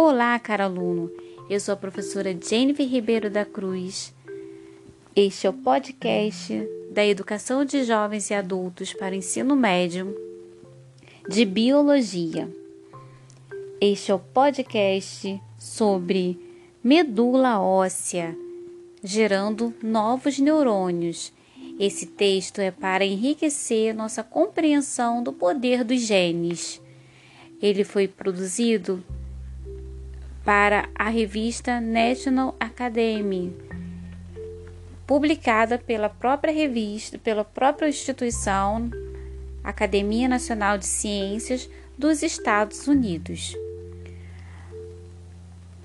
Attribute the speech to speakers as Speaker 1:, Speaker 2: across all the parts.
Speaker 1: Olá, caro aluno. Eu sou a professora Jennifer Ribeiro da Cruz. Este é o podcast da Educação de Jovens e Adultos para o Ensino Médio de Biologia. Este é o podcast sobre medula óssea, gerando novos neurônios. Esse texto é para enriquecer nossa compreensão do poder dos genes. Ele foi produzido para a revista National Academy, publicada pela própria revista, pela própria instituição Academia Nacional de Ciências dos Estados Unidos.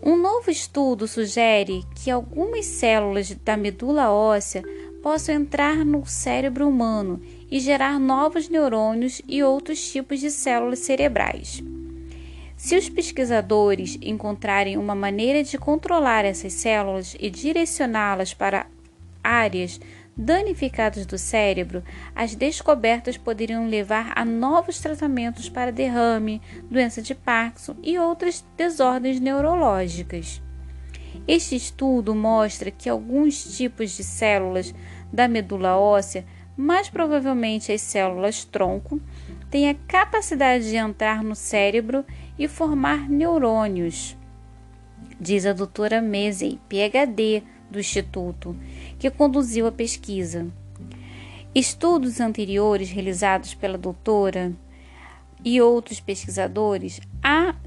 Speaker 1: Um novo estudo sugere que algumas células da medula óssea possam entrar no cérebro humano e gerar novos neurônios e outros tipos de células cerebrais. Se os pesquisadores encontrarem uma maneira de controlar essas células e direcioná-las para áreas danificadas do cérebro, as descobertas poderiam levar a novos tratamentos para derrame, doença de Parkinson e outras desordens neurológicas. Este estudo mostra que alguns tipos de células da medula óssea, mais provavelmente as células tronco, têm a capacidade de entrar no cérebro e formar neurônios, diz a doutora Mesey, PhD do Instituto, que conduziu a pesquisa. Estudos anteriores realizados pela doutora e outros pesquisadores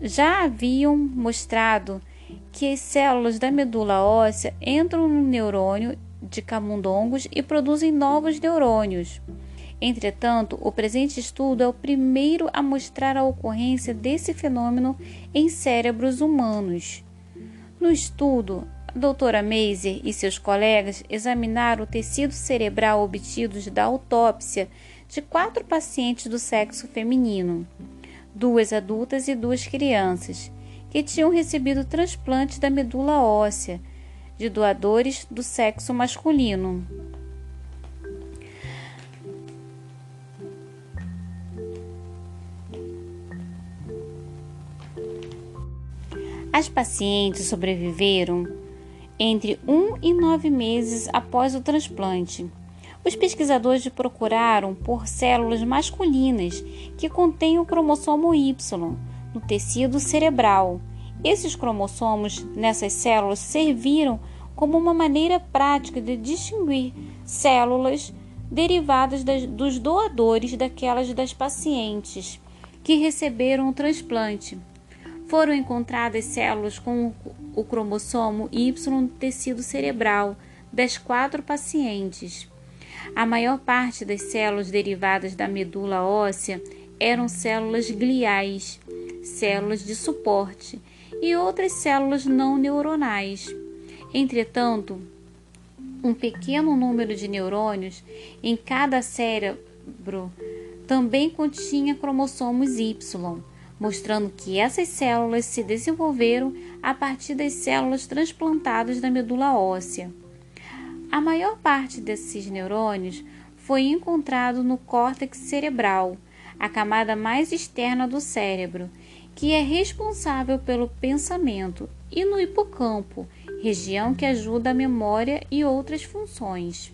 Speaker 1: já haviam mostrado que as células da medula óssea entram no neurônio de camundongos e produzem novos neurônios. Entretanto, o presente estudo é o primeiro a mostrar a ocorrência desse fenômeno em cérebros humanos. No estudo, a doutora Mazer e seus colegas examinaram o tecido cerebral obtido da autópsia de quatro pacientes do sexo feminino, duas adultas e duas crianças, que tinham recebido transplante da medula óssea de doadores do sexo masculino. As pacientes sobreviveram entre um e nove meses após o transplante. Os pesquisadores procuraram por células masculinas que contêm o cromossomo Y no tecido cerebral. Esses cromossomos nessas células serviram como uma maneira prática de distinguir células derivadas das, dos doadores daquelas das pacientes que receberam o transplante foram encontradas células com o cromossomo Y no tecido cerebral das quatro pacientes. A maior parte das células derivadas da medula óssea eram células gliais, células de suporte e outras células não neuronais. Entretanto, um pequeno número de neurônios em cada cérebro também continha cromossomos Y mostrando que essas células se desenvolveram a partir das células transplantadas da medula óssea. A maior parte desses neurônios foi encontrado no córtex cerebral, a camada mais externa do cérebro, que é responsável pelo pensamento, e no hipocampo, região que ajuda a memória e outras funções.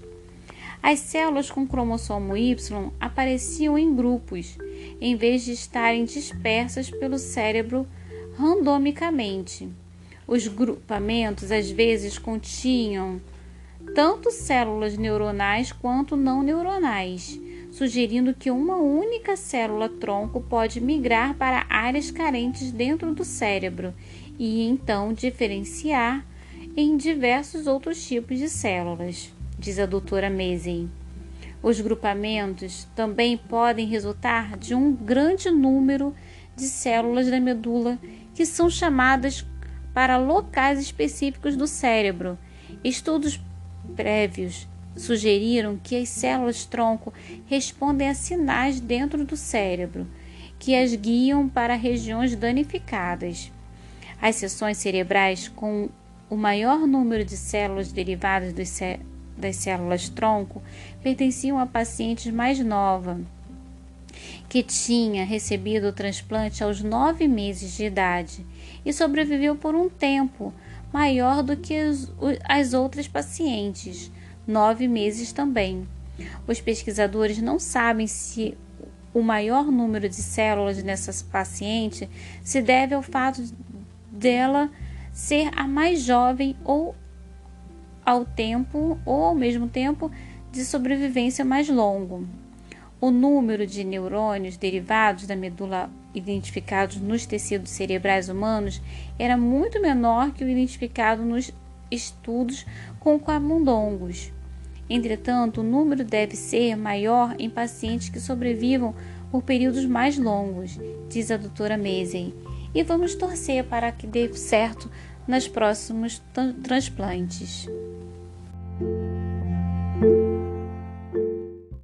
Speaker 1: As células com cromossomo Y apareciam em grupos, em vez de estarem dispersas pelo cérebro randomicamente. Os grupamentos às vezes continham tanto células neuronais quanto não neuronais, sugerindo que uma única célula tronco pode migrar para áreas carentes dentro do cérebro e então diferenciar em diversos outros tipos de células diz a doutora Maisey. Os grupamentos também podem resultar de um grande número de células da medula que são chamadas para locais específicos do cérebro. Estudos prévios sugeriram que as células tronco respondem a sinais dentro do cérebro que as guiam para regiões danificadas. As seções cerebrais com o maior número de células derivadas dos, das células tronco pertenciam a pacientes mais novas, que tinha recebido o transplante aos nove meses de idade e sobreviveu por um tempo maior do que as outras pacientes, nove meses também. Os pesquisadores não sabem se o maior número de células nessa paciente se deve ao fato dela ser a mais jovem ou ao tempo ou ao mesmo tempo de sobrevivência mais longo. O número de neurônios derivados da medula identificados nos tecidos cerebrais humanos era muito menor que o identificado nos estudos com camundongos. Entretanto, o número deve ser maior em pacientes que sobrevivam por períodos mais longos, diz a doutora Maisey. E vamos torcer para que dê certo nos próximos transplantes.